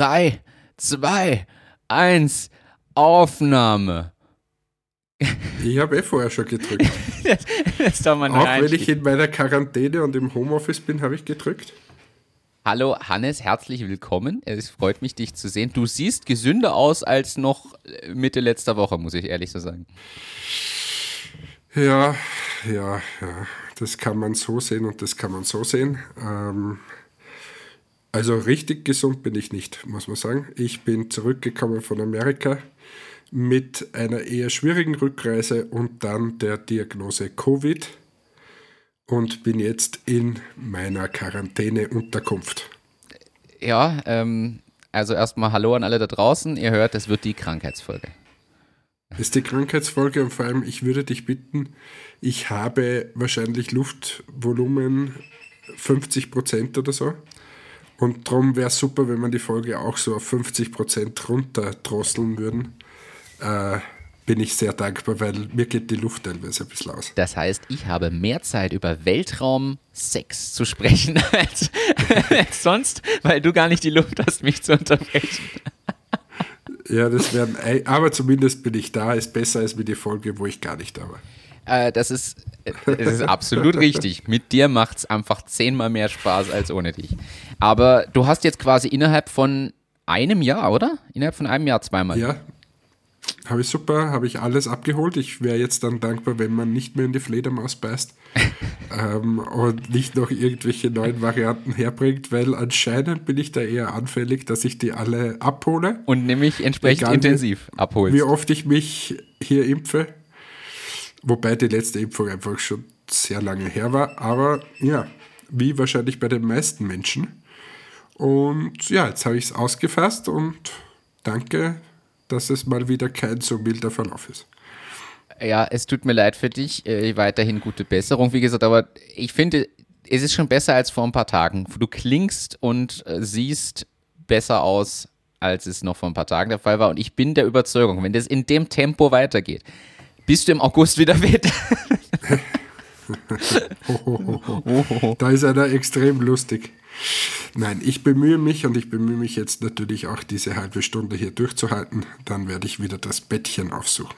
3, 2, 1, Aufnahme. Ich habe eh vorher schon gedrückt. das, das Auch wenn ich in meiner Quarantäne und im Homeoffice bin, habe ich gedrückt. Hallo Hannes, herzlich willkommen. Es freut mich, dich zu sehen. Du siehst gesünder aus als noch Mitte letzter Woche, muss ich ehrlich so sagen. Ja, ja, ja. Das kann man so sehen und das kann man so sehen. Ähm, also richtig gesund bin ich nicht, muss man sagen. Ich bin zurückgekommen von Amerika mit einer eher schwierigen Rückreise und dann der Diagnose Covid und bin jetzt in meiner Quarantäneunterkunft. Ja, ähm, also erstmal Hallo an alle da draußen. Ihr hört, das wird die Krankheitsfolge. Das ist die Krankheitsfolge und vor allem, ich würde dich bitten, ich habe wahrscheinlich Luftvolumen 50 Prozent oder so. Und darum wäre es super, wenn man die Folge auch so auf 50 Prozent runterdrosseln würden. Äh, bin ich sehr dankbar, weil mir geht die Luft teilweise ein bisschen aus. Das heißt, ich habe mehr Zeit über Weltraumsex zu sprechen als, als sonst, weil du gar nicht die Luft hast, mich zu unterbrechen. Ja, das werden, aber zumindest bin ich da, ist besser als mit die Folge, wo ich gar nicht da war. Äh, das, ist, das ist absolut richtig. Mit dir macht es einfach zehnmal mehr Spaß als ohne dich. Aber du hast jetzt quasi innerhalb von einem Jahr, oder? Innerhalb von einem Jahr zweimal. Ja, habe ich super, habe ich alles abgeholt. Ich wäre jetzt dann dankbar, wenn man nicht mehr in die Fledermaus beißt ähm, und nicht noch irgendwelche neuen Varianten herbringt, weil anscheinend bin ich da eher anfällig, dass ich die alle abhole. Und nämlich entsprechend Egal, intensiv abholst. Wie oft ich mich hier impfe. Wobei die letzte Impfung einfach schon sehr lange her war. Aber ja, wie wahrscheinlich bei den meisten Menschen. Und ja, jetzt habe ich es ausgefasst und danke dass es mal wieder kein so milder Verlauf ist. Ja, es tut mir leid für dich. Äh, weiterhin gute Besserung, wie gesagt, aber ich finde, es ist schon besser als vor ein paar Tagen. Du klingst und äh, siehst besser aus, als es noch vor ein paar Tagen der Fall war. Und ich bin der Überzeugung, wenn das in dem Tempo weitergeht, bist du im August wieder fit. da ist einer extrem lustig. Nein, ich bemühe mich und ich bemühe mich jetzt natürlich auch diese halbe Stunde hier durchzuhalten. Dann werde ich wieder das Bettchen aufsuchen.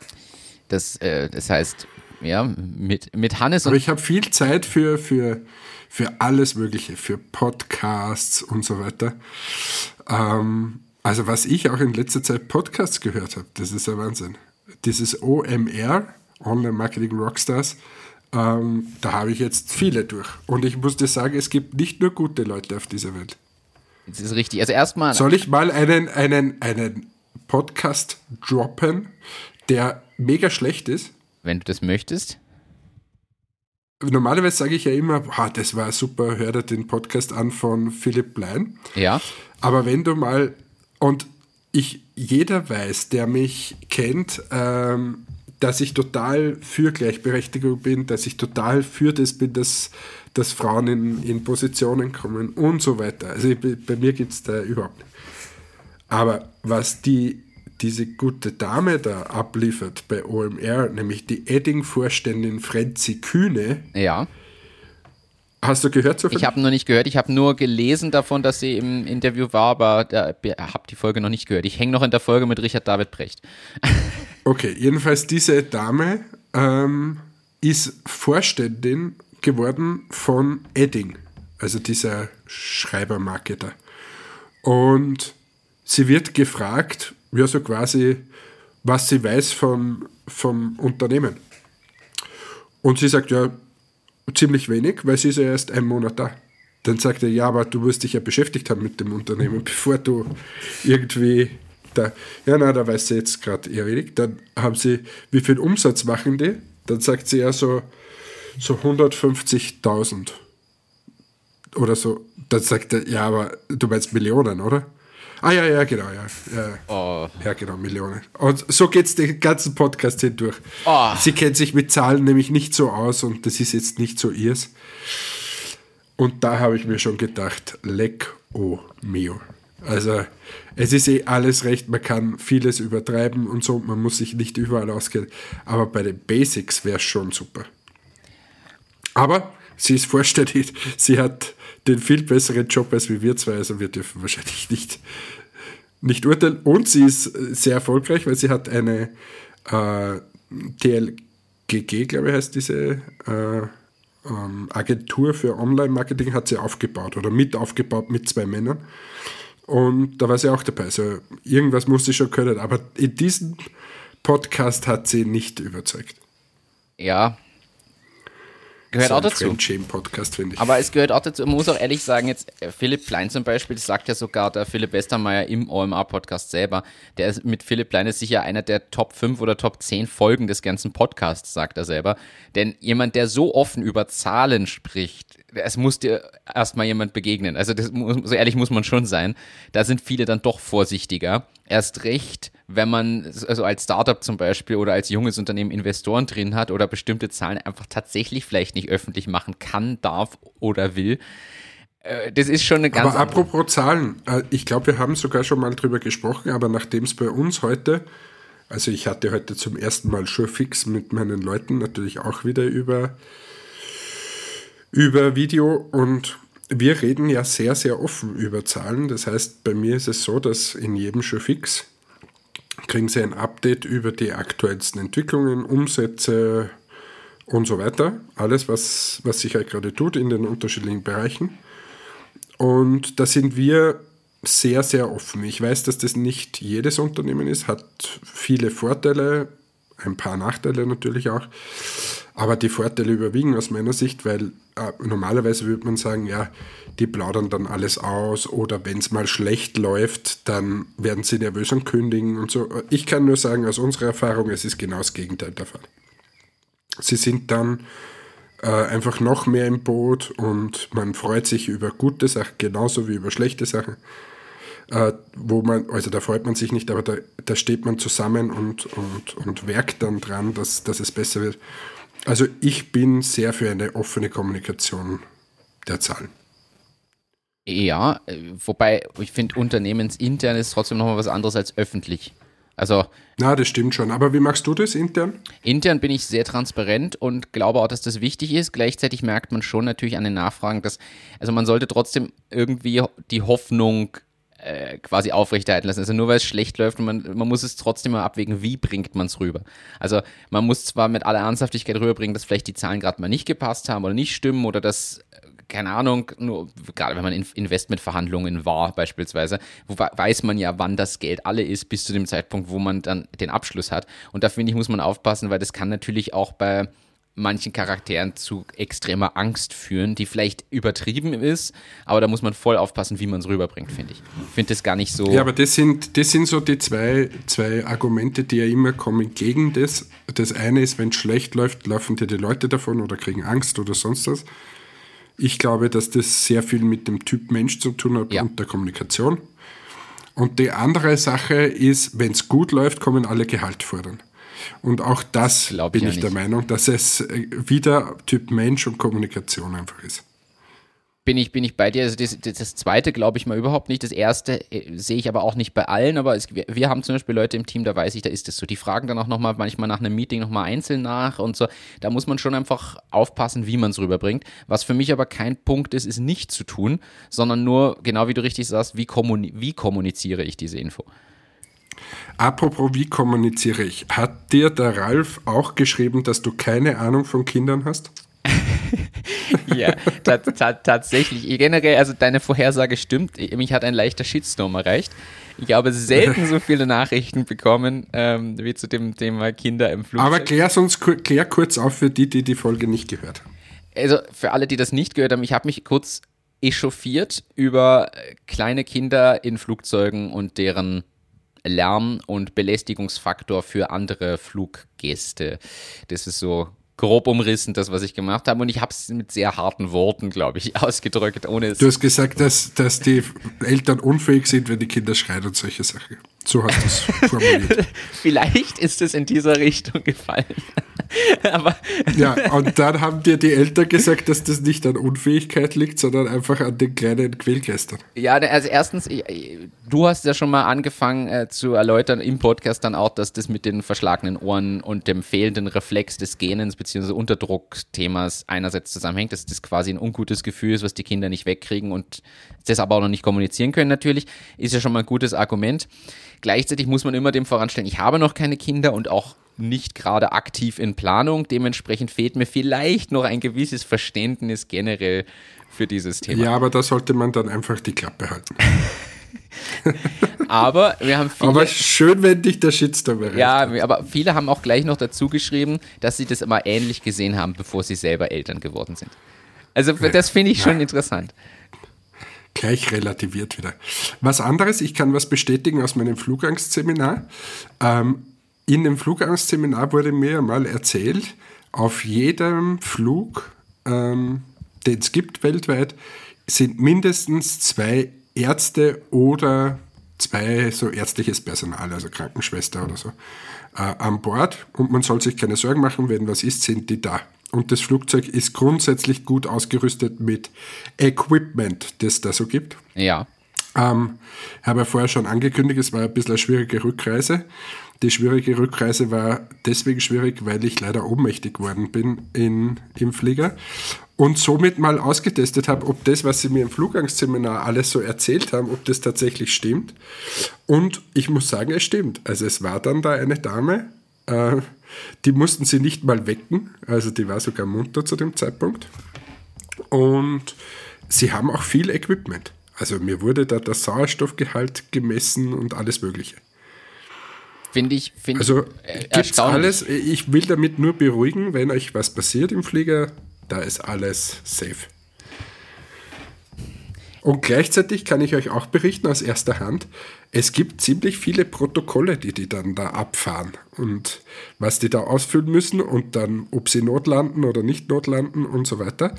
Das, äh, das heißt, ja, mit, mit Hannes Aber ich habe viel Zeit für, für, für alles Mögliche, für Podcasts und so weiter. Ähm, also was ich auch in letzter Zeit Podcasts gehört habe, das ist der Wahnsinn. Dieses OMR, Online Marketing Rockstars, ähm, da habe ich jetzt viele durch. Und ich muss dir sagen, es gibt nicht nur gute Leute auf dieser Welt. Das ist richtig. Also erstmal. Soll ich mal einen, einen, einen Podcast droppen, der mega schlecht ist? Wenn du das möchtest. Normalerweise sage ich ja immer, ah, das war super, hör dir den Podcast an von Philipp Blein. Ja. Aber wenn du mal, und ich, jeder weiß, der mich kennt, ähm, dass ich total für Gleichberechtigung bin, dass ich total für das bin, dass, dass Frauen in, in Positionen kommen und so weiter. Also ich, bei mir gibt es da überhaupt nicht. Aber was die, diese gute Dame da abliefert bei OMR, nämlich die Edding-Vorständin Frenzi Kühne, Ja. Hast du gehört so Ich habe noch nicht gehört. Ich habe nur gelesen davon, dass sie im Interview war, aber habe die Folge noch nicht gehört. Ich hänge noch in der Folge mit Richard David Brecht. Okay, jedenfalls diese Dame ähm, ist Vorständin geworden von Edding, also dieser Schreibermarketer. Und sie wird gefragt, ja so quasi, was sie weiß von, vom Unternehmen. Und sie sagt, ja, ziemlich wenig, weil sie ist ja erst einen Monat da. Dann sagt er, ja, aber du wirst dich ja beschäftigt haben mit dem Unternehmen, bevor du irgendwie da, ja, na, da weiß sie jetzt gerade wenig. Dann haben sie, wie viel Umsatz machen die? Dann sagt sie ja so, so 150.000 oder so. Dann sagt er, ja, aber du meinst Millionen, oder? Ah, ja, ja, genau, ja. Ja, Oh. ja genau, Millionen. Und so geht es den ganzen Podcast hindurch. Oh. Sie kennt sich mit Zahlen nämlich nicht so aus und das ist jetzt nicht so ihrs. Und da habe ich mir schon gedacht, leck oh mio. Also es ist eh alles recht, man kann vieles übertreiben und so, man muss sich nicht überall auskennen. Aber bei den Basics wäre es schon super. Aber sie ist vorstellig, sie hat den viel besseren Job als wir zwei, also wir dürfen wahrscheinlich nicht nicht urteilen. Und sie ist sehr erfolgreich, weil sie hat eine äh, TLGG, glaube ich, heißt diese äh, ähm, Agentur für Online-Marketing, hat sie aufgebaut oder mit aufgebaut mit zwei Männern. Und da war sie auch dabei. Also irgendwas muss sie schon können. Aber in diesem Podcast hat sie nicht überzeugt. Ja, Gehört so auch dazu. Podcast, finde ich. Aber es gehört auch dazu, man muss auch ehrlich sagen, jetzt äh, Philipp Klein zum Beispiel, das sagt ja sogar der Philipp Westermeier im OMA-Podcast selber, der ist mit Philipp Klein ist sicher einer der Top 5 oder Top 10 Folgen des ganzen Podcasts, sagt er selber. Denn jemand, der so offen über Zahlen spricht, es muss dir erstmal jemand begegnen. Also das, so ehrlich muss man schon sein. Da sind viele dann doch vorsichtiger. Erst recht, wenn man also als Startup zum Beispiel oder als junges Unternehmen Investoren drin hat oder bestimmte Zahlen einfach tatsächlich vielleicht nicht öffentlich machen kann, darf oder will. Äh, das ist schon eine ganz. Aber apropos Zahlen, äh, ich glaube, wir haben sogar schon mal drüber gesprochen, aber nachdem es bei uns heute, also ich hatte heute zum ersten Mal schon fix mit meinen Leuten natürlich auch wieder über, über Video und wir reden ja sehr, sehr offen über Zahlen. Das heißt, bei mir ist es so, dass in jedem schon fix kriegen Sie ein Update über die aktuellsten Entwicklungen, Umsätze und so weiter. Alles, was, was sich halt gerade tut in den unterschiedlichen Bereichen. Und da sind wir sehr, sehr offen. Ich weiß, dass das nicht jedes Unternehmen ist, hat viele Vorteile, ein paar Nachteile natürlich auch. Aber die Vorteile überwiegen aus meiner Sicht, weil äh, normalerweise würde man sagen, ja, die plaudern dann alles aus oder wenn es mal schlecht läuft, dann werden sie nervös und kündigen und so. Ich kann nur sagen, aus unserer Erfahrung, es ist genau das Gegenteil der Fall. Sie sind dann äh, einfach noch mehr im Boot und man freut sich über gute Sachen genauso wie über schlechte Sachen. Äh, wo man, also da freut man sich nicht, aber da, da steht man zusammen und, und, und werkt dann dran, dass, dass es besser wird. Also ich bin sehr für eine offene Kommunikation der Zahlen. Ja, wobei ich finde, unternehmensintern ist trotzdem nochmal was anderes als öffentlich. Also. Na, das stimmt schon. Aber wie machst du das intern? Intern bin ich sehr transparent und glaube auch, dass das wichtig ist. Gleichzeitig merkt man schon natürlich an den Nachfragen, dass, also man sollte trotzdem irgendwie die Hoffnung äh, quasi aufrechterhalten lassen. Also nur weil es schlecht läuft, man, man muss es trotzdem mal abwägen, wie bringt man es rüber. Also man muss zwar mit aller Ernsthaftigkeit rüberbringen, dass vielleicht die Zahlen gerade mal nicht gepasst haben oder nicht stimmen oder dass keine Ahnung, nur gerade wenn man in Investmentverhandlungen war beispielsweise, wo weiß man ja, wann das Geld alle ist, bis zu dem Zeitpunkt, wo man dann den Abschluss hat. Und da finde ich, muss man aufpassen, weil das kann natürlich auch bei manchen Charakteren zu extremer Angst führen, die vielleicht übertrieben ist, aber da muss man voll aufpassen, wie man es rüberbringt, finde ich. Ich finde das gar nicht so. Ja, aber das sind, das sind so die zwei, zwei Argumente, die ja immer kommen gegen das. Das eine ist, wenn es schlecht läuft, laufen dir die Leute davon oder kriegen Angst oder sonst was. Ich glaube, dass das sehr viel mit dem Typ Mensch zu tun hat ja. und der Kommunikation. Und die andere Sache ist, wenn es gut läuft, kommen alle Gehalt fordern. Und auch das Glaub bin ich, ich der Meinung, dass es äh, wieder Typ Mensch und Kommunikation einfach ist bin ich, bin ich bei dir. Also das, das zweite glaube ich mal überhaupt nicht. Das erste äh, sehe ich aber auch nicht bei allen, aber es, wir, wir, haben zum Beispiel Leute im Team, da weiß ich, da ist es so. Die fragen dann auch nochmal manchmal nach einem Meeting nochmal einzeln nach und so. Da muss man schon einfach aufpassen, wie man es rüberbringt. Was für mich aber kein Punkt ist, ist nicht zu tun, sondern nur, genau wie du richtig sagst, wie, kommuni wie kommuniziere ich diese Info. Apropos, wie kommuniziere ich? Hat dir der Ralf auch geschrieben, dass du keine Ahnung von Kindern hast? ja, tatsächlich. Generell, also deine Vorhersage stimmt. Mich hat ein leichter Shitstorm erreicht. Ich habe selten so viele Nachrichten bekommen ähm, wie zu dem Thema Kinder im Flugzeug. Aber klär uns klär kurz auf für die, die die Folge nicht gehört haben. Also für alle, die das nicht gehört haben, ich habe mich kurz echauffiert über kleine Kinder in Flugzeugen und deren Lärm- und Belästigungsfaktor für andere Fluggäste. Das ist so grob umrissen, das, was ich gemacht habe. Und ich habe es mit sehr harten Worten, glaube ich, ausgedrückt, ohne es. Du hast gesagt, dass, dass die Eltern unfähig sind, wenn die Kinder schreien und solche Sachen. So hast du es formuliert. Vielleicht ist es in dieser Richtung gefallen. Aber ja, und dann haben dir die Eltern gesagt, dass das nicht an Unfähigkeit liegt, sondern einfach an den kleinen Quälgeistern. Ja, also erstens, du hast ja schon mal angefangen äh, zu erläutern im Podcast dann auch, dass das mit den verschlagenen Ohren und dem fehlenden Reflex des Gähnens bzw. Unterdruckthemas einerseits zusammenhängt, dass das quasi ein ungutes Gefühl ist, was die Kinder nicht wegkriegen und das aber auch noch nicht kommunizieren können natürlich, ist ja schon mal ein gutes Argument. Gleichzeitig muss man immer dem voranstellen, ich habe noch keine Kinder und auch nicht gerade aktiv in Planung. Dementsprechend fehlt mir vielleicht noch ein gewisses Verständnis generell für dieses Thema. Ja, aber da sollte man dann einfach die Klappe halten. aber wir haben viele. Aber schön, wenn dich der Shitstorm erreicht. Ja, hat. aber viele haben auch gleich noch dazu geschrieben, dass sie das immer ähnlich gesehen haben, bevor sie selber Eltern geworden sind. Also das finde ich schon ja. interessant. Gleich relativiert wieder. Was anderes, ich kann was bestätigen aus meinem Flugangst-Seminar. Ähm, in dem Flugangst-Seminar wurde mir mal erzählt, auf jedem Flug, ähm, den es gibt weltweit, sind mindestens zwei Ärzte oder zwei so ärztliches Personal, also Krankenschwester oder so, äh, an Bord. Und man soll sich keine Sorgen machen, wenn was ist, sind die da. Und das Flugzeug ist grundsätzlich gut ausgerüstet mit Equipment, das es da so gibt. Ja. Ähm, habe ja vorher schon angekündigt, es war ein bisschen eine schwierige Rückreise. Die schwierige Rückreise war deswegen schwierig, weil ich leider ohnmächtig geworden bin in, im Flieger und somit mal ausgetestet habe, ob das, was sie mir im Flugangstseminar alles so erzählt haben, ob das tatsächlich stimmt. Und ich muss sagen, es stimmt. Also es war dann da eine Dame, äh, die mussten sie nicht mal wecken, also die war sogar munter zu dem Zeitpunkt. Und sie haben auch viel Equipment. Also mir wurde da der Sauerstoffgehalt gemessen und alles Mögliche. Finde ich, find also ich gibt's alles. Ich will damit nur beruhigen, wenn euch was passiert im Flieger, da ist alles safe. Und gleichzeitig kann ich euch auch berichten aus erster Hand, es gibt ziemlich viele Protokolle, die die dann da abfahren und was die da ausfüllen müssen und dann, ob sie notlanden oder nicht notlanden und so weiter,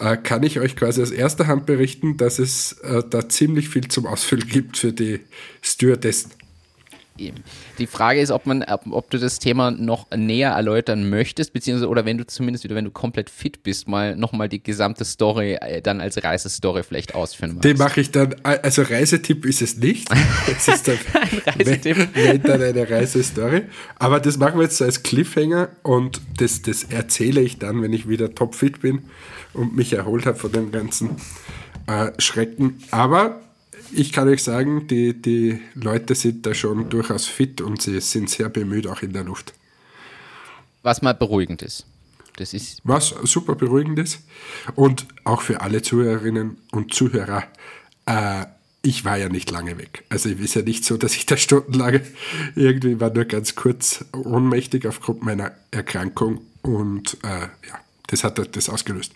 äh, kann ich euch quasi aus erster Hand berichten, dass es äh, da ziemlich viel zum Ausfüllen gibt für die Stewardessen. Die Frage ist, ob man, ob du das Thema noch näher erläutern möchtest, beziehungsweise oder wenn du zumindest wieder, wenn du komplett fit bist, mal nochmal die gesamte Story äh, dann als Reisestory vielleicht ausführen magst. Den mache ich dann, also Reisetipp ist es nicht. Es ist dann, Reisetipp. Wenn, wenn dann eine Reisestory. Aber das machen wir jetzt als Cliffhanger und das, das erzähle ich dann, wenn ich wieder topfit bin und mich erholt habe von dem ganzen äh, Schrecken. Aber ich kann euch sagen, die, die Leute sind da schon durchaus fit und sie sind sehr bemüht, auch in der Luft. Was mal beruhigend ist. Das ist Was super beruhigend ist. Und auch für alle Zuhörerinnen und Zuhörer, äh, ich war ja nicht lange weg. Also es ist ja nicht so, dass ich da stundenlang irgendwie war nur ganz kurz ohnmächtig aufgrund meiner Erkrankung und äh, ja, das hat das ausgelöst.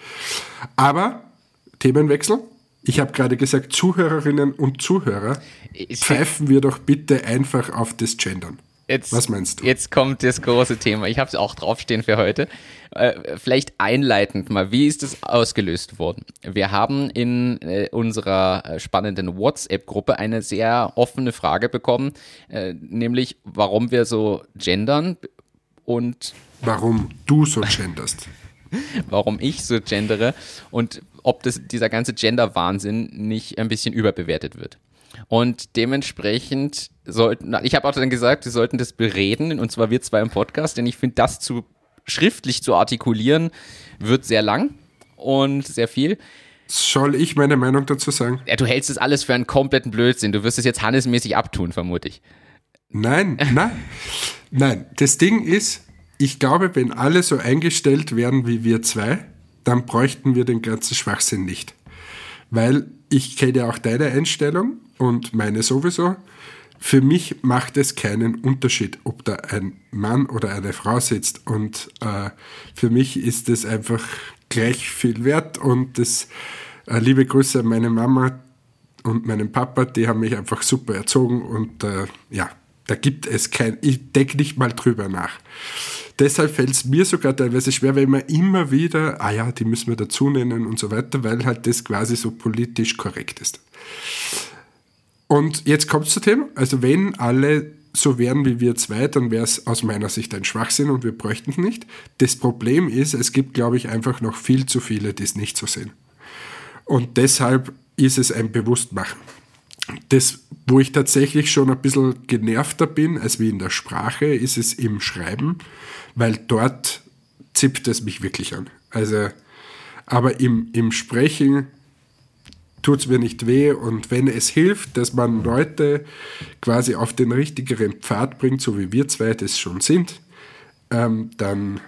Aber Themenwechsel. Ich habe gerade gesagt, Zuhörerinnen und Zuhörer, pfeifen wir doch bitte einfach auf das Gendern. Jetzt, Was meinst du? Jetzt kommt das große Thema. Ich habe es auch draufstehen für heute. Äh, vielleicht einleitend mal, wie ist es ausgelöst worden? Wir haben in äh, unserer spannenden WhatsApp-Gruppe eine sehr offene Frage bekommen, äh, nämlich warum wir so gendern und warum du so genderst. warum ich so gendere und ob das, dieser ganze Gender-Wahnsinn nicht ein bisschen überbewertet wird. Und dementsprechend sollten, ich habe auch dann gesagt, wir sollten das bereden, und zwar wir zwei im Podcast, denn ich finde, das zu schriftlich zu artikulieren, wird sehr lang und sehr viel. Soll ich meine Meinung dazu sagen? Ja, du hältst das alles für einen kompletten Blödsinn. Du wirst es jetzt hannesmäßig abtun, vermute ich. Nein, nein, nein. Das Ding ist, ich glaube, wenn alle so eingestellt wären wie wir zwei, dann bräuchten wir den ganzen Schwachsinn nicht. Weil ich kenne auch deine Einstellung und meine sowieso. Für mich macht es keinen Unterschied, ob da ein Mann oder eine Frau sitzt. Und äh, für mich ist es einfach gleich viel wert. Und das äh, liebe Grüße an meine Mama und meinen Papa, die haben mich einfach super erzogen. Und äh, ja, da gibt es kein, ich denke nicht mal drüber nach. Deshalb fällt es mir sogar teilweise schwer, weil man immer wieder, ah ja, die müssen wir dazu nennen und so weiter, weil halt das quasi so politisch korrekt ist. Und jetzt kommt es zu dem, also wenn alle so wären wie wir zwei, dann wäre es aus meiner Sicht ein Schwachsinn und wir bräuchten es nicht. Das Problem ist, es gibt, glaube ich, einfach noch viel zu viele, die es nicht so sehen. Und deshalb ist es ein Bewusstmachen. Das, wo ich tatsächlich schon ein bisschen genervter bin, als wie in der Sprache, ist es im Schreiben, weil dort zippt es mich wirklich an. Also, aber im, im Sprechen tut es mir nicht weh und wenn es hilft, dass man Leute quasi auf den richtigeren Pfad bringt, so wie wir zwei das schon sind, ähm, dann,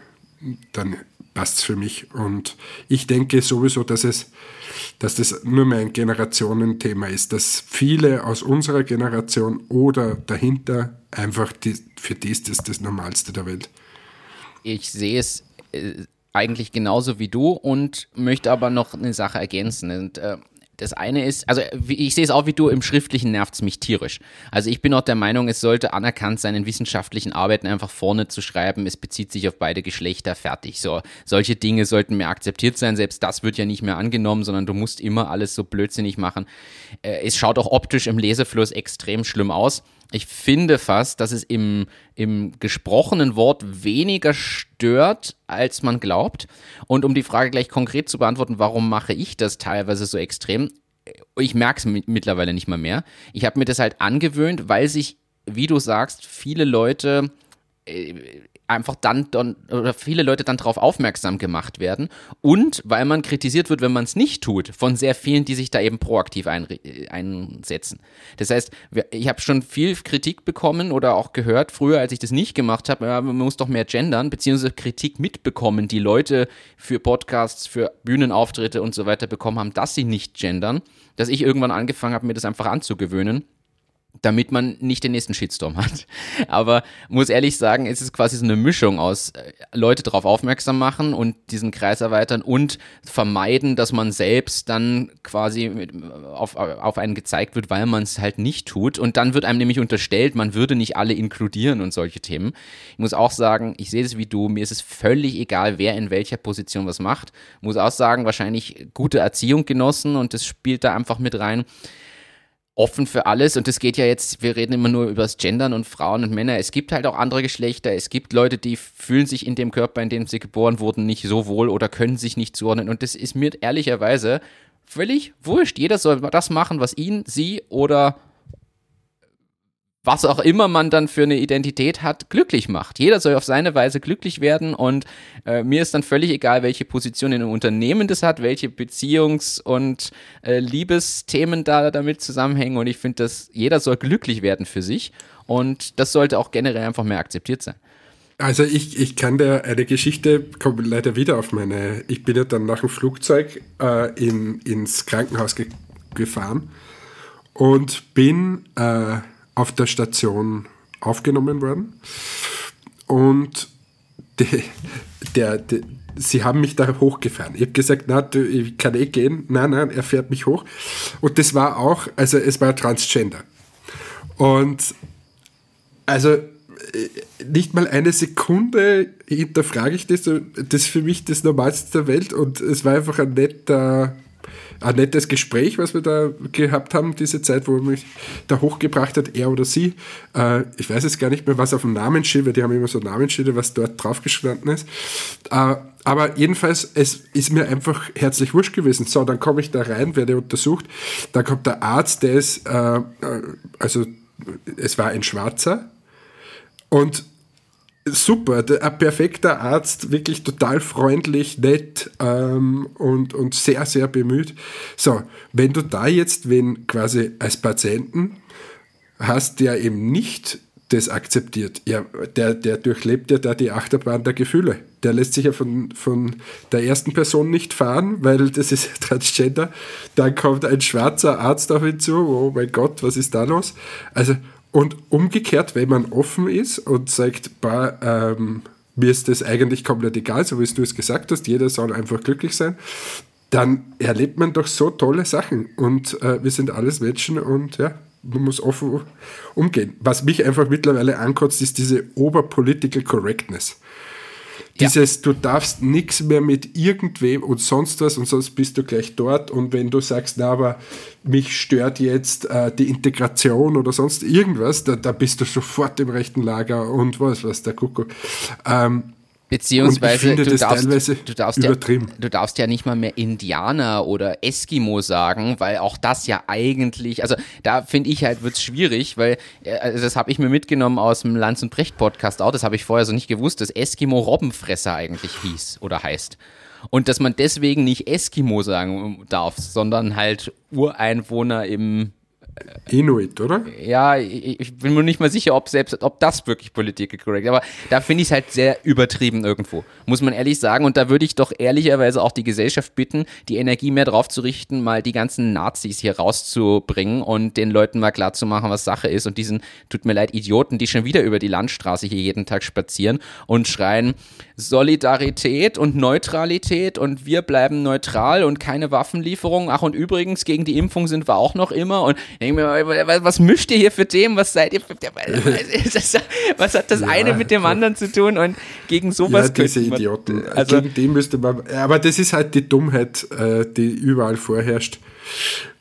dann passt es für mich. Und ich denke sowieso, dass es, dass das nur mehr ein Generationenthema ist, dass viele aus unserer Generation oder dahinter einfach die, für die ist das das Normalste der Welt. Ich sehe es äh, eigentlich genauso wie du und möchte aber noch eine Sache ergänzen. Und, äh, das eine ist, also ich sehe es auch wie du, im Schriftlichen nervt es mich tierisch. Also ich bin auch der Meinung, es sollte anerkannt sein, in wissenschaftlichen Arbeiten einfach vorne zu schreiben, es bezieht sich auf beide Geschlechter, fertig. So, solche Dinge sollten mehr akzeptiert sein, selbst das wird ja nicht mehr angenommen, sondern du musst immer alles so blödsinnig machen. Äh, es schaut auch optisch im Lesefluss extrem schlimm aus ich finde fast, dass es im, im gesprochenen Wort weniger stört, als man glaubt. Und um die Frage gleich konkret zu beantworten, warum mache ich das teilweise so extrem? Ich merke es mittlerweile nicht mal mehr. Ich habe mir das halt angewöhnt, weil sich, wie du sagst, viele Leute äh, einfach dann, dann oder viele Leute dann darauf aufmerksam gemacht werden und weil man kritisiert wird, wenn man es nicht tut, von sehr vielen, die sich da eben proaktiv ein, einsetzen. Das heißt, ich habe schon viel Kritik bekommen oder auch gehört früher, als ich das nicht gemacht habe, man muss doch mehr gendern, beziehungsweise Kritik mitbekommen, die Leute für Podcasts, für Bühnenauftritte und so weiter bekommen haben, dass sie nicht gendern, dass ich irgendwann angefangen habe, mir das einfach anzugewöhnen damit man nicht den nächsten Shitstorm hat. Aber muss ehrlich sagen, es ist quasi so eine Mischung aus äh, Leute darauf aufmerksam machen und diesen Kreis erweitern und vermeiden, dass man selbst dann quasi auf, auf einen gezeigt wird, weil man es halt nicht tut. Und dann wird einem nämlich unterstellt, man würde nicht alle inkludieren und solche Themen. Ich muss auch sagen, ich sehe es wie du, mir ist es völlig egal, wer in welcher Position was macht. Ich muss auch sagen, wahrscheinlich gute Erziehung genossen und das spielt da einfach mit rein offen für alles und es geht ja jetzt, wir reden immer nur über das Gendern und Frauen und Männer. Es gibt halt auch andere Geschlechter. Es gibt Leute, die fühlen sich in dem Körper, in dem sie geboren wurden, nicht so wohl oder können sich nicht zuordnen. Und das ist mir ehrlicherweise völlig wurscht. Jeder soll das machen, was ihn, sie oder was auch immer man dann für eine Identität hat, glücklich macht. Jeder soll auf seine Weise glücklich werden und äh, mir ist dann völlig egal, welche Position in einem Unternehmen das hat, welche Beziehungs- und äh, Liebesthemen da damit zusammenhängen und ich finde, dass jeder soll glücklich werden für sich und das sollte auch generell einfach mehr akzeptiert sein. Also ich, ich kann dir eine Geschichte, komme leider wieder auf meine, ich bin ja dann nach dem Flugzeug äh, in, ins Krankenhaus ge gefahren und bin äh, auf der Station aufgenommen worden. Und de, der, der, sie haben mich da hochgefahren. Ich habe gesagt, na, ich kann eh gehen. Nein, nein, er fährt mich hoch. Und das war auch, also es war Transgender. Und also äh, nicht mal eine Sekunde hinterfrage ich das. Das ist für mich das Normalste der Welt und es war einfach ein netter ein nettes Gespräch, was wir da gehabt haben, diese Zeit, wo er mich da hochgebracht hat, er oder sie. Äh, ich weiß jetzt gar nicht mehr, was auf dem Namensschild, weil die haben immer so Namensschilder, was dort drauf gestanden ist. Äh, aber jedenfalls, es ist mir einfach herzlich wurscht gewesen. So, dann komme ich da rein, werde untersucht. Da kommt der Arzt, der ist, äh, also es war ein Schwarzer. Und super, ein perfekter Arzt, wirklich total freundlich, nett ähm, und, und sehr, sehr bemüht. So, wenn du da jetzt, wenn quasi als Patienten hast, der eben nicht das akzeptiert, ja, der, der durchlebt ja da die Achterbahn der Gefühle. Der lässt sich ja von, von der ersten Person nicht fahren, weil das ist Transgender. Dann kommt ein schwarzer Arzt auf ihn zu, oh mein Gott, was ist da los? Also, und umgekehrt, wenn man offen ist und sagt, bah, ähm, mir ist das eigentlich komplett egal, so wie du es gesagt hast, jeder soll einfach glücklich sein, dann erlebt man doch so tolle Sachen. Und äh, wir sind alles Menschen und ja, man muss offen umgehen. Was mich einfach mittlerweile ankotzt, ist diese Oberpolitical Correctness. Dieses, du darfst nichts mehr mit irgendwem und sonst was und sonst bist du gleich dort. Und wenn du sagst, na, aber mich stört jetzt äh, die Integration oder sonst irgendwas, da, da bist du sofort im rechten Lager und was, was der Kuckuck. Ähm, Beziehungsweise du darfst, du, darfst ja, du darfst ja nicht mal mehr Indianer oder Eskimo sagen, weil auch das ja eigentlich, also da finde ich halt, wird es schwierig, weil äh, also das habe ich mir mitgenommen aus dem Lanz und Brecht Podcast auch, das habe ich vorher so nicht gewusst, dass Eskimo Robbenfresser eigentlich hieß oder heißt. Und dass man deswegen nicht Eskimo sagen darf, sondern halt Ureinwohner im Inuit, oder? Ja, ich, bin mir nicht mal sicher, ob selbst, ob das wirklich politisch korrekt. Aber da finde ich es halt sehr übertrieben irgendwo. Muss man ehrlich sagen. Und da würde ich doch ehrlicherweise auch die Gesellschaft bitten, die Energie mehr drauf zu richten, mal die ganzen Nazis hier rauszubringen und den Leuten mal klar zu machen, was Sache ist. Und diesen, tut mir leid, Idioten, die schon wieder über die Landstraße hier jeden Tag spazieren und schreien, Solidarität und Neutralität und wir bleiben neutral und keine Waffenlieferungen. Ach, und übrigens, gegen die Impfung sind wir auch noch immer. Und denke mir, was mischt ihr hier für Themen? Was seid ihr für, Was hat das ja, eine mit dem anderen zu tun? Und gegen sowas. Ja, diese Idioten. Also, gegen die müsste man. Aber das ist halt die Dummheit, äh, die überall vorherrscht.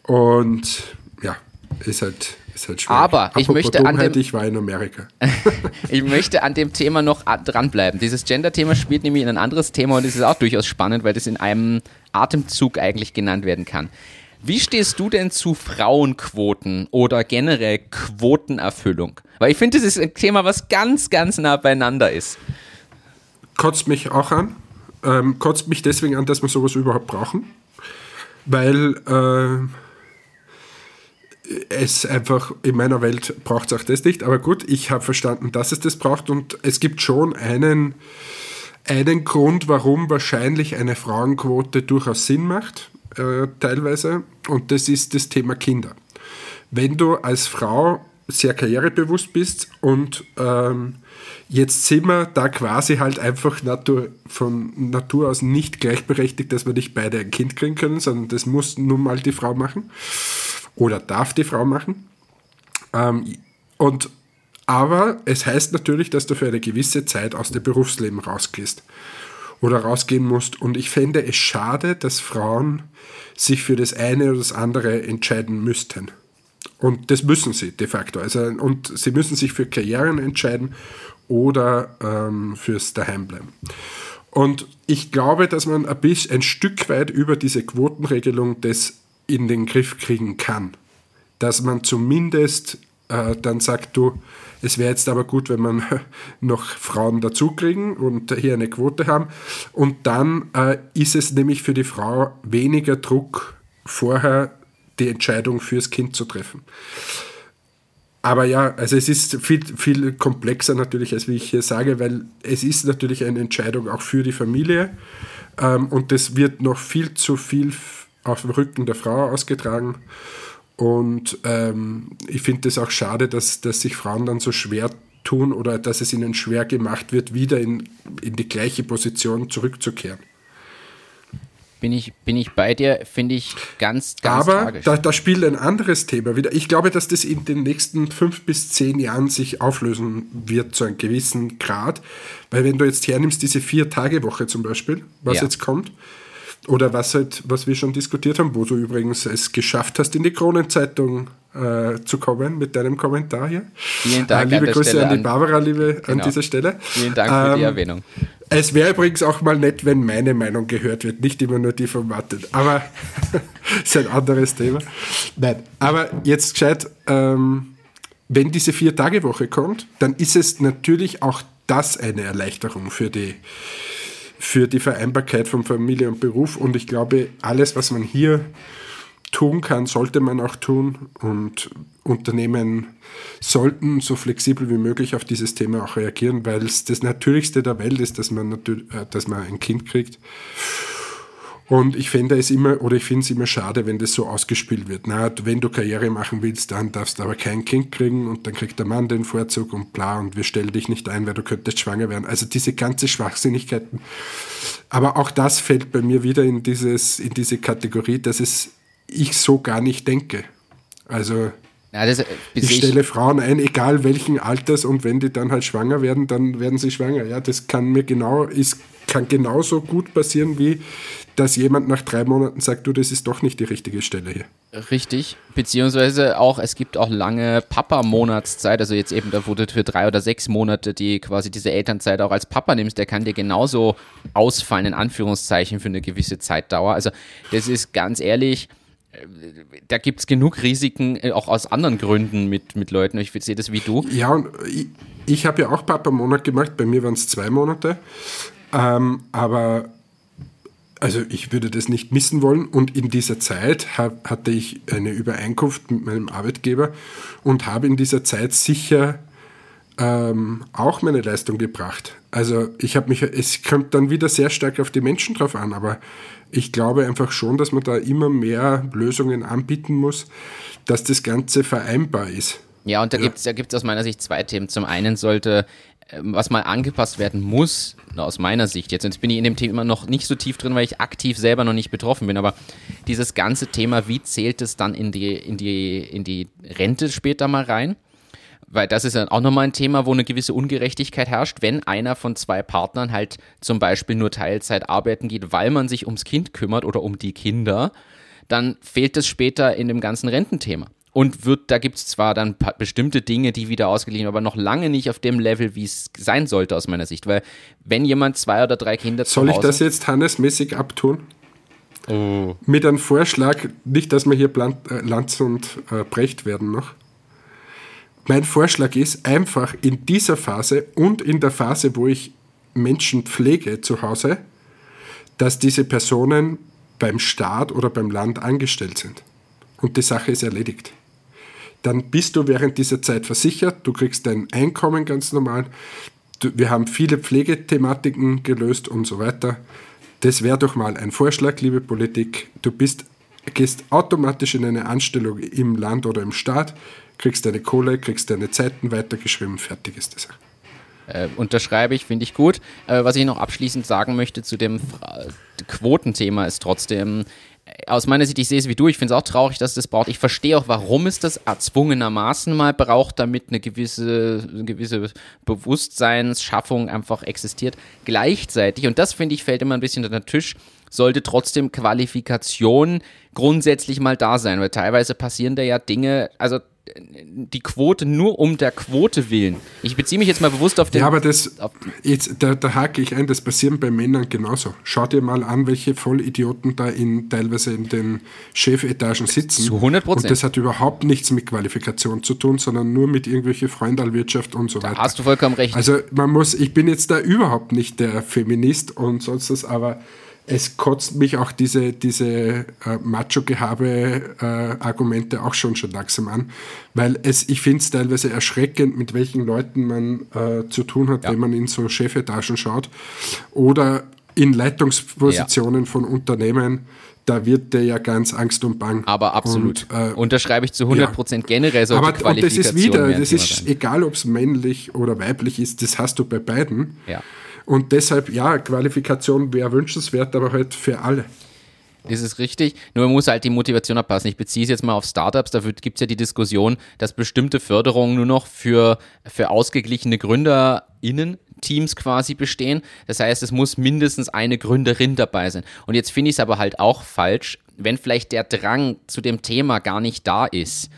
Und ja, ist halt ist halt. Aber ich möchte Dummheit, an dem, ich war in Amerika. ich möchte an dem Thema noch dranbleiben. Dieses Gender-Thema spielt nämlich in ein anderes Thema und es ist auch durchaus spannend, weil das in einem Atemzug eigentlich genannt werden kann. Wie stehst du denn zu Frauenquoten oder generell Quotenerfüllung? Weil ich finde, das ist ein Thema, was ganz, ganz nah beieinander ist. Kotzt mich auch an. Ähm, kotzt mich deswegen an, dass wir sowas überhaupt brauchen. Weil äh, es einfach in meiner Welt braucht es auch das nicht. Aber gut, ich habe verstanden, dass es das braucht und es gibt schon einen, einen Grund, warum wahrscheinlich eine Frauenquote durchaus Sinn macht, äh, teilweise. Und das ist das Thema Kinder. Wenn du als Frau sehr karrierebewusst bist und ähm, jetzt sind wir da quasi halt einfach Natur, von Natur aus nicht gleichberechtigt, dass wir nicht beide ein Kind kriegen können, sondern das muss nun mal die Frau machen oder darf die Frau machen. Ähm, und, aber es heißt natürlich, dass du für eine gewisse Zeit aus dem Berufsleben rausgehst oder rausgehen musst. Und ich fände es schade, dass Frauen sich für das eine oder das andere entscheiden müssten. Und das müssen sie de facto. Also, und sie müssen sich für Karrieren entscheiden oder ähm, fürs Daheimbleiben. Und ich glaube, dass man ein, bisschen, ein Stück weit über diese Quotenregelung das in den Griff kriegen kann. Dass man zumindest äh, dann sagt, du, es wäre jetzt aber gut, wenn man noch Frauen dazukriegen und hier eine Quote haben. Und dann äh, ist es nämlich für die Frau weniger Druck, vorher die Entscheidung fürs Kind zu treffen. Aber ja, also es ist viel, viel komplexer natürlich, als wie ich hier sage, weil es ist natürlich eine Entscheidung auch für die Familie ähm, und das wird noch viel zu viel auf dem Rücken der Frau ausgetragen. Und ähm, ich finde es auch schade, dass, dass sich Frauen dann so schwer tun oder dass es ihnen schwer gemacht wird, wieder in, in die gleiche Position zurückzukehren. Bin ich, bin ich bei dir, finde ich ganz, ganz Aber tragisch. Da, da spielt ein anderes Thema wieder. Ich glaube, dass das in den nächsten fünf bis zehn Jahren sich auflösen wird zu einem gewissen Grad. Weil wenn du jetzt hernimmst, diese Vier-Tage-Woche zum Beispiel, was ja. jetzt kommt, oder was halt, was wir schon diskutiert haben, wo du übrigens es geschafft hast, in die Kronenzeitung äh, zu kommen mit deinem Kommentar hier. Vielen Dank. Äh, liebe Grüße Stelle an die Barbara, liebe genau. an dieser Stelle. Vielen Dank für ähm, die Erwähnung. Es wäre übrigens auch mal nett, wenn meine Meinung gehört wird, nicht immer nur die von Martin. Aber ist ein anderes Thema. Nein, aber jetzt gescheit, ähm, wenn diese Vier-Tage-Woche kommt, dann ist es natürlich auch das eine Erleichterung für die für die Vereinbarkeit von Familie und Beruf. Und ich glaube, alles, was man hier tun kann, sollte man auch tun. Und Unternehmen sollten so flexibel wie möglich auf dieses Thema auch reagieren, weil es das Natürlichste der Welt ist, dass man, äh, dass man ein Kind kriegt. Und ich finde es immer, oder ich finde es immer schade, wenn das so ausgespielt wird. Na, wenn du Karriere machen willst, dann darfst du aber kein Kind kriegen und dann kriegt der Mann den Vorzug und bla und wir stellen dich nicht ein, weil du könntest schwanger werden. Also diese ganze Schwachsinnigkeiten. Aber auch das fällt bei mir wieder in, dieses, in diese Kategorie, dass es ich so gar nicht denke. Also Ja, das, äh, ich stelle Frauen ein, egal welchen Alters, und wenn die dann halt schwanger werden, dann werden sie schwanger. Ja, das kann mir genau, ist, kann genauso gut passieren, wie dass jemand nach drei Monaten sagt, du, das ist doch nicht die richtige Stelle hier. Richtig, beziehungsweise auch, es gibt auch lange Papa-Monatszeit, also jetzt eben, da wurde für drei oder sechs Monate die quasi diese Elternzeit auch als Papa nimmst, der kann dir genauso ausfallen, in Anführungszeichen, für eine gewisse Zeitdauer. Also das ist ganz ehrlich, da gibt es genug Risiken, äh, auch aus anderen Gründen mit, mit Leuten. Ich sehe das wie du. Ja, und ich, ich habe ja auch Papa-Monat gemacht, bei mir waren es zwei Monate. Ähm, aber also ich würde das nicht missen wollen und in dieser Zeit hab, hatte ich eine Übereinkunft mit meinem Arbeitgeber und habe in dieser Zeit sicher ähm, auch meine Leistung gebracht. Also ich habe mich, es kommt dann wieder sehr stark auf die Menschen drauf an, aber ich glaube einfach schon, dass man da immer mehr Lösungen anbieten muss, dass das Ganze vereinbar ist. Ja, und da ja. gibt es da gibt's aus meiner Sicht zwei Themen. Zum einen sollte ähm, was mal angepasst werden muss, aus meiner Sicht jetzt, jetzt bin ich in dem Thema noch nicht so tief drin, weil ich aktiv selber noch nicht betroffen bin, aber dieses ganze Thema, wie zählt es dann in die, in die, in die Rente später mal rein? Weil das ist ja auch nochmal ein Thema, wo eine gewisse Ungerechtigkeit herrscht, wenn einer von zwei Partnern halt zum Beispiel nur Teilzeit arbeiten geht, weil man sich ums Kind kümmert oder um die Kinder, dann fehlt es später in dem ganzen Rententhema und wird, da gibt es zwar dann bestimmte Dinge, die wieder ausgeglichen, aber noch lange nicht auf dem Level, wie es sein sollte aus meiner Sicht. Weil wenn jemand zwei oder drei Kinder Soll ich das jetzt hannesmäßig abtun? Oh. Mit einem Vorschlag, nicht, dass wir hier äh, Lanz und äh, Brecht werden noch. Mein Vorschlag ist einfach in dieser Phase und in der Phase, wo ich Menschen pflege zu Hause, dass diese Personen beim Staat oder beim Land angestellt sind. Und die Sache ist erledigt dann bist du während dieser Zeit versichert, du kriegst dein Einkommen ganz normal. Wir haben viele Pflegethematiken gelöst und so weiter. Das wäre doch mal ein Vorschlag, liebe Politik. Du bist, gehst automatisch in eine Anstellung im Land oder im Staat, kriegst deine Kohle, kriegst deine Zeiten weitergeschrieben, fertig ist das. Äh, unterschreibe ich, finde ich gut. Äh, was ich noch abschließend sagen möchte zu dem Quotenthema ist trotzdem, aus meiner Sicht, ich sehe es wie du, ich finde es auch traurig, dass es das braucht. Ich verstehe auch, warum es das erzwungenermaßen mal braucht, damit eine gewisse, eine gewisse Bewusstseinsschaffung einfach existiert. Gleichzeitig, und das finde ich, fällt immer ein bisschen unter den Tisch, sollte trotzdem Qualifikation grundsätzlich mal da sein, weil teilweise passieren da ja Dinge, also die Quote nur um der Quote willen. Ich beziehe mich jetzt mal bewusst auf den. Ja, aber das, jetzt, da, da hake ich ein, das passiert bei Männern genauso. Schau dir mal an, welche Vollidioten da in, teilweise in den Chefetagen sitzen. Zu 100 Prozent. Und das hat überhaupt nichts mit Qualifikation zu tun, sondern nur mit irgendwelche Freundalwirtschaft und so da weiter. Hast du vollkommen recht. Also man muss, ich bin jetzt da überhaupt nicht der Feminist und sonst was, aber es kotzt mich auch diese, diese äh, Macho-Gehabe-Argumente äh, auch schon schon langsam an, weil es, ich finde es teilweise erschreckend, mit welchen Leuten man äh, zu tun hat, ja. wenn man in so Chefetagen schaut oder in Leitungspositionen ja. von Unternehmen, da wird der ja ganz Angst und Bang. Aber absolut. Und, äh, Unterschreibe ich zu 100 Prozent ja. generell solche Aber, Und das ist wieder, das ist sein. egal, ob es männlich oder weiblich ist, das hast du bei beiden. Ja. Und deshalb, ja, Qualifikation wäre wünschenswert, aber halt für alle. Das ist richtig. Nur man muss halt die Motivation abpassen. Ich beziehe es jetzt mal auf Startups. Da gibt es ja die Diskussion, dass bestimmte Förderungen nur noch für, für ausgeglichene GründerInnen Teams quasi bestehen. Das heißt, es muss mindestens eine Gründerin dabei sein. Und jetzt finde ich es aber halt auch falsch, wenn vielleicht der Drang zu dem Thema gar nicht da ist.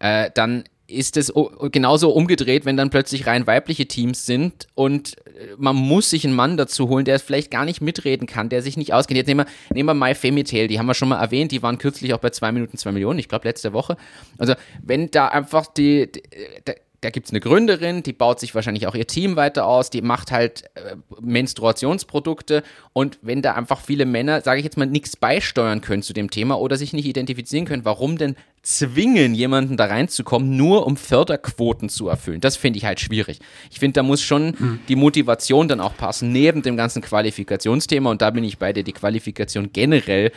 Äh, dann ist es genauso umgedreht, wenn dann plötzlich rein weibliche Teams sind und äh, man muss sich einen Mann dazu holen, der vielleicht gar nicht mitreden kann, der sich nicht auskennt. Jetzt nehmen wir, nehmen wir My Femitel, die haben wir schon mal erwähnt, die waren kürzlich auch bei 2 Minuten 2 Millionen, ich glaube letzte Woche. Also wenn da einfach die, die, die da gibt es eine Gründerin, die baut sich wahrscheinlich auch ihr Team weiter aus, die macht halt äh, Menstruationsprodukte und wenn da einfach viele Männer, sage ich jetzt mal, nichts beisteuern können zu dem Thema oder sich nicht identifizieren können, warum denn zwingen, jemanden da reinzukommen, nur um Förderquoten zu erfüllen? Das finde ich halt schwierig. Ich finde, da muss schon mhm. die Motivation dann auch passen, neben dem ganzen Qualifikationsthema und da bin ich bei dir, die Qualifikation generell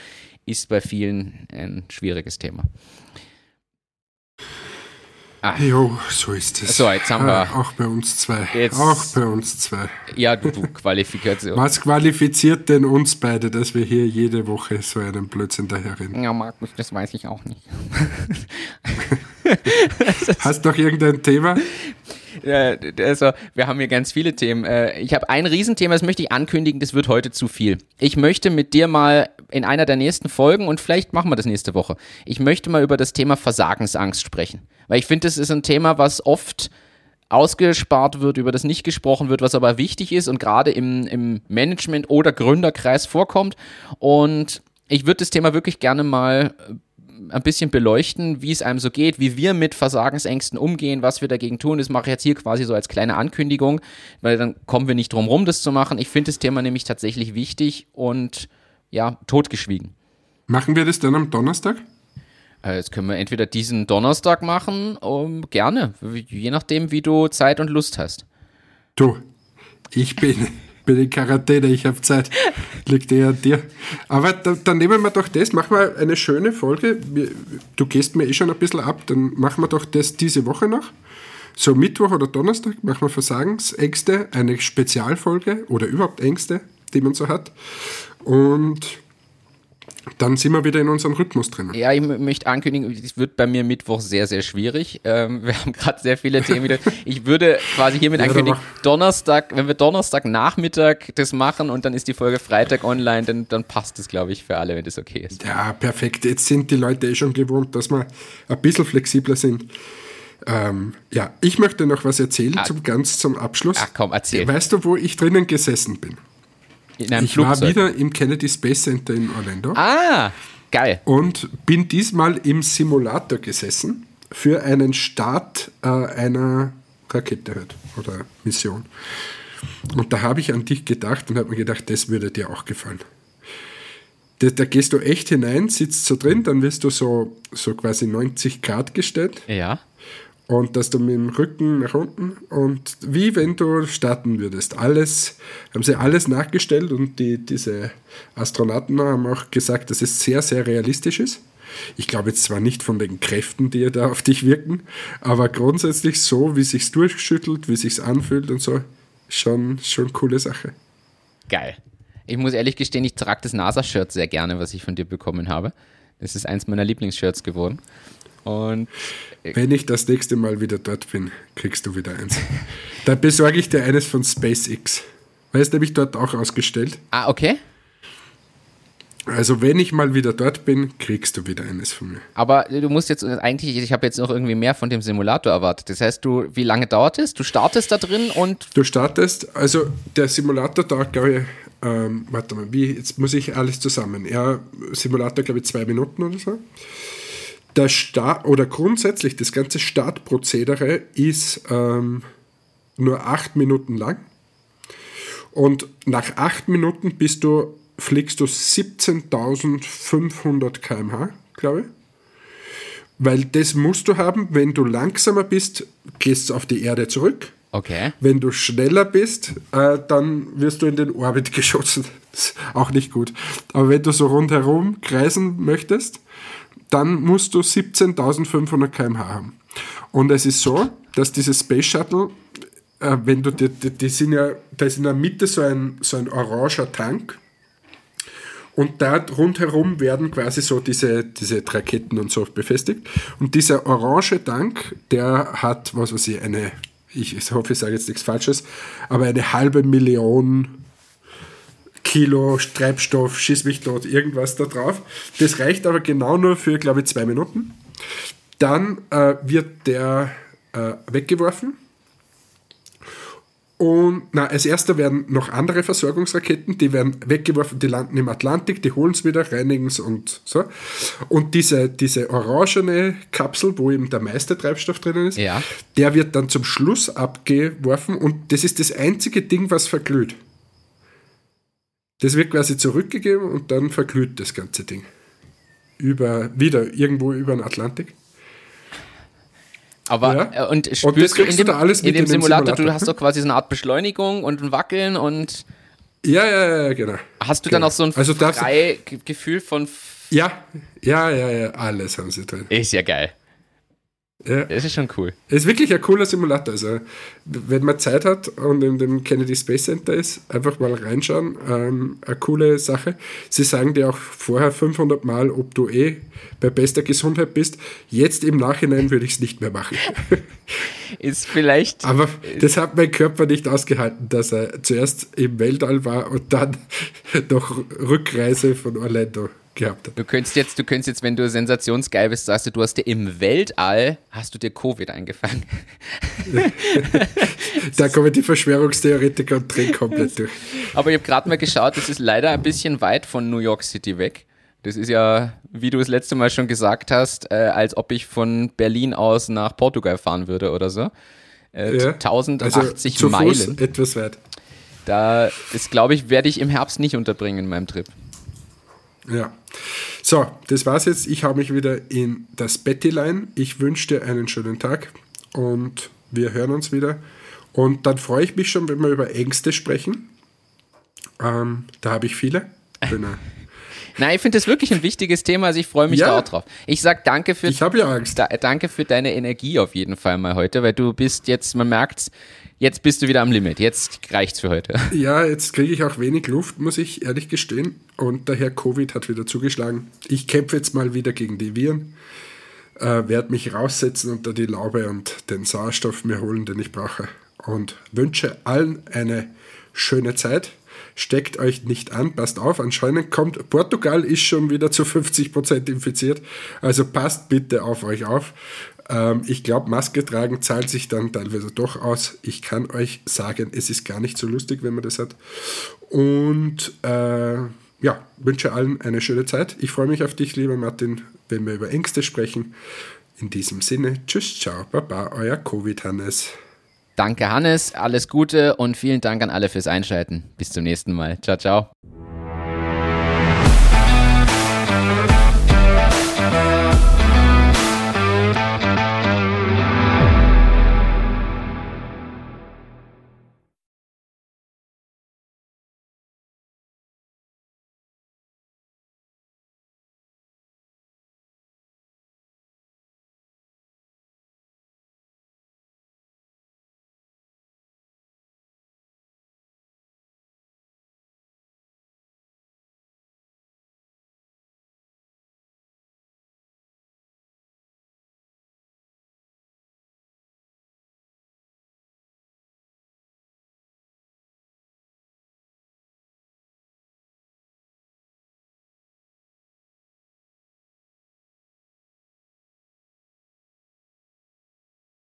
ist bei vielen ein schwieriges Thema. Ah. Jo, so ist es. So, jetzt haben wir- Ah, Auch bei uns zwei. Jetzt- Auch bei uns zwei. Ja, du, du Qualifikation. Was qualifiziert denn uns beide, dass wir hier jede Woche so einen Blödsinn daherreden? Ja, Markus, das weiß ich auch nicht. Hast du noch irgendein Thema? Ja, also, wir haben hier ganz viele Themen. Äh, Ich habe ein Riesenthema, das möchte ich ankündigen, das wird heute zu viel. Ich möchte mit dir mal in einer der nächsten Folgen, und vielleicht machen wir das nächste Woche, ich möchte mal über das Thema Versagensangst sprechen. Weil ich finde, das ist ein Thema, was oft ausgespart wird, über das nicht gesprochen wird, was aber wichtig ist und gerade im, im Management- oder Gründerkreis vorkommt. Und ich würde das Thema wirklich gerne mal ein bisschen beleuchten, wie es einem so geht, wie wir mit Versagensängsten umgehen, was wir dagegen tun. Das mache ich jetzt hier quasi so als kleine Ankündigung, weil dann kommen wir nicht drum rum, das zu machen. Ich finde das Thema nämlich tatsächlich wichtig und ja, totgeschwiegen. Machen wir das dann am Donnerstag? Äh, Jetzt können wir entweder diesen Donnerstag machen, um, gerne, je nachdem, wie du Zeit und Lust hast. Du, ich bin, bin in Quarantäne, ich habe Zeit. Liegt eher an dir. Aber da, dann nehmen wir doch das, machen wir eine schöne Folge. Du gehst mir eh schon ein bisschen ab, dann machen wir doch das diese Woche noch. So Mittwoch oder Donnerstag machen wir Versagensängste, eine Spezialfolge oder überhaupt Ängste, die man so hat. Und dann sind wir wieder in unserem Rhythmus drin. Ja, ich möchte ankündigen, es wird bei mir Mittwoch sehr, sehr schwierig. Ähm, wir haben gerade sehr viele Themen wieder. Ich würde quasi hiermit ankündigen. Donnerstag, wenn wir Donnerstag Nachmittag das machen und dann ist die Folge Freitag online, dann, dann passt das, glaube ich, für alle, wenn das okay ist. Ja, perfekt. Jetzt sind die Leute eh schon gewohnt, dass wir ein bisschen flexibler sind. Ähm, ja, ich möchte noch was erzählen, zum, ganz zum Abschluss. Ach komm, erzähl. Weißt du, wo ich drinnen gesessen bin? In einem Ich war Flugzeug. wieder im Kennedy Space Center in Orlando Ah, geil. und bin diesmal im Simulator gesessen für einen Start äh, einer Rakete halt, oder Mission. Und da habe ich an dich gedacht und habe mir gedacht, das würde dir auch gefallen. Da, da gehst du echt hinein, sitzt so drin, dann wirst du so, so quasi 90 Grad gestellt Ja. Und dass du mit dem Rücken nach unten und wie wenn du starten würdest. Alles, haben sie alles nachgestellt und die, diese Astronauten haben auch gesagt, dass es sehr, sehr realistisch ist. Ich glaube jetzt zwar nicht von den Kräften, die da auf dich wirken, aber grundsätzlich so, wie sich's durchschüttelt, wie sich's anfühlt und so, schon, schon coole Sache. Geil. Ich muss ehrlich gestehen, ich trage das NASA-Shirt sehr gerne, was ich von dir bekommen habe. Das ist eins meiner Lieblingsshirts geworden. Und Wenn ich das nächste Mal wieder dort bin, kriegst du wieder eins. da besorge ich dir eines von SpaceX. Weil es nämlich dort auch ausgestellt. ah, okay. Also wenn ich mal wieder dort bin, kriegst du wieder eines von mir. Aber du musst jetzt eigentlich, ich habe jetzt noch irgendwie mehr von dem Simulator erwartet. Das heißt, du, wie lange dauert es? Du startest da drin und Du startest, also der Simulator dauert, glaube ich, ähm, warte mal, wie, jetzt muss ich alles zusammen. Ja, Simulator, glaube ich, zwei Minuten oder so. Der Start, oder grundsätzlich, das ganze Startprozedere ist ähm, nur acht Minuten lang. Und nach acht Minuten bist du, fliegst du 17.500 km/h, glaube ich. Weil das musst du haben, wenn du langsamer bist, gehst du auf die Erde zurück. okay. Wenn du schneller bist, äh, dann wirst du in den Orbit geschossen. Das ist auch nicht gut. Aber wenn du so rundherum kreisen möchtest, dann musst du 17.500 km/h haben. Und es ist so, dass dieses Space Shuttle, äh, wenn du, die, die, die sind ja, da ist in der Mitte so ein, so ein oranger Tank. Und da rundherum werden quasi so diese, diese Raketen und so befestigt. Und dieser orange Tank, der hat, was weiß ich, eine, ich hoffe, ich sage jetzt nichts Falsches, aber eine halbe Million Kilo Treibstoff, schieß mich tot, irgendwas da drauf. Das reicht aber genau nur für, glaube ich, zwei Minuten. Dann äh, wird der äh, weggeworfen. Und na, als erster werden noch andere Versorgungsraketen, die werden weggeworfen, die landen im Atlantik, die holen es wieder, reinigen es und so. Und diese, diese orangene Kapsel, wo eben der meiste Treibstoff drinnen ist, Ja. der wird dann zum Schluss abgeworfen und das ist das einzige Ding, was verglüht. Das wird quasi zurückgegeben und dann verglüht das ganze Ding. Über, wieder irgendwo über den Atlantik. Aber Ja. äh, und das du in kriegst du dem, da alles in mit dem in dem Simulator, du Simulator, hast ne? doch quasi so eine Art Beschleunigung und ein Wackeln und Ja, ja, ja, genau. hast du dann Genau. auch so ein Also Gefühl von Ja, ja, ja, ja, alles haben sie drin. ist ja geil. Ja. Das ist schon cool. Es ist wirklich ein cooler Simulator. Also, wenn man Zeit hat und in dem Kennedy Space Center ist, einfach mal reinschauen. Ähm, eine coole Sache. Sie sagen dir auch vorher 500 Mal, ob du eh bei bester Gesundheit bist. Jetzt im Nachhinein würde ich es nicht mehr machen. ist vielleicht. Aber das hat mein Körper nicht ausgehalten, dass er zuerst im Weltall war und dann noch Rückreise von Orlando gehabt. Du könntest jetzt, du könntest jetzt, wenn du sensationsgeil bist, sagst du, du hast dir im Weltall, hast du dir Covid eingefangen. da kommen die Verschwörungstheoretiker und drehen komplett durch. Aber ich habe gerade mal geschaut, das ist leider ein bisschen weit von New York City weg. Das ist ja, wie du das letzte Mal schon gesagt hast, äh, als ob ich von Berlin aus nach Portugal fahren würde oder so. Äh, ja, 1080 also Meilen. Fuß etwas weit. Da ist, glaube ich, werde ich im Herbst nicht unterbringen in meinem Trip. Ja. So, das war's jetzt. Ich habe mich wieder in das Bettilein. Ich wünsche dir einen schönen Tag und wir hören uns wieder. Und dann freue ich mich schon, wenn wir über Ängste sprechen. Ähm, da habe ich viele. Bin Nein, ich finde das wirklich ein wichtiges Thema, also ich freue mich ja. da auch drauf. Ich sag danke für Ich habe ja Angst. Da, danke für deine Energie auf jeden Fall mal heute, weil du bist jetzt, man merkt jetzt bist du wieder am Limit. Jetzt reicht's für heute. Ja, jetzt kriege ich auch wenig Luft, muss ich ehrlich gestehen. Und daher Covid hat wieder zugeschlagen. Ich kämpfe jetzt mal wieder gegen die Viren. Äh, werde mich raussetzen unter die Laube und den Sauerstoff mir holen, den ich brauche. Und wünsche allen eine schöne Zeit. Steckt euch nicht an, passt auf. Anscheinend kommt Portugal ist schon wieder zu 50% infiziert. Also passt bitte auf euch auf. Ähm, ich glaube, Maske tragen zahlt sich dann teilweise doch aus. Ich kann euch sagen, es ist gar nicht so lustig, wenn man das hat. Und äh, ja, wünsche allen eine schöne Zeit. Ich freue mich auf dich, lieber Martin, wenn wir über Ängste sprechen. In diesem Sinne, tschüss, ciao, baba, euer Covid-Hannes. Danke, Hannes, alles Gute und vielen Dank an alle fürs Einschalten. Bis zum nächsten Mal. Ciao, ciao.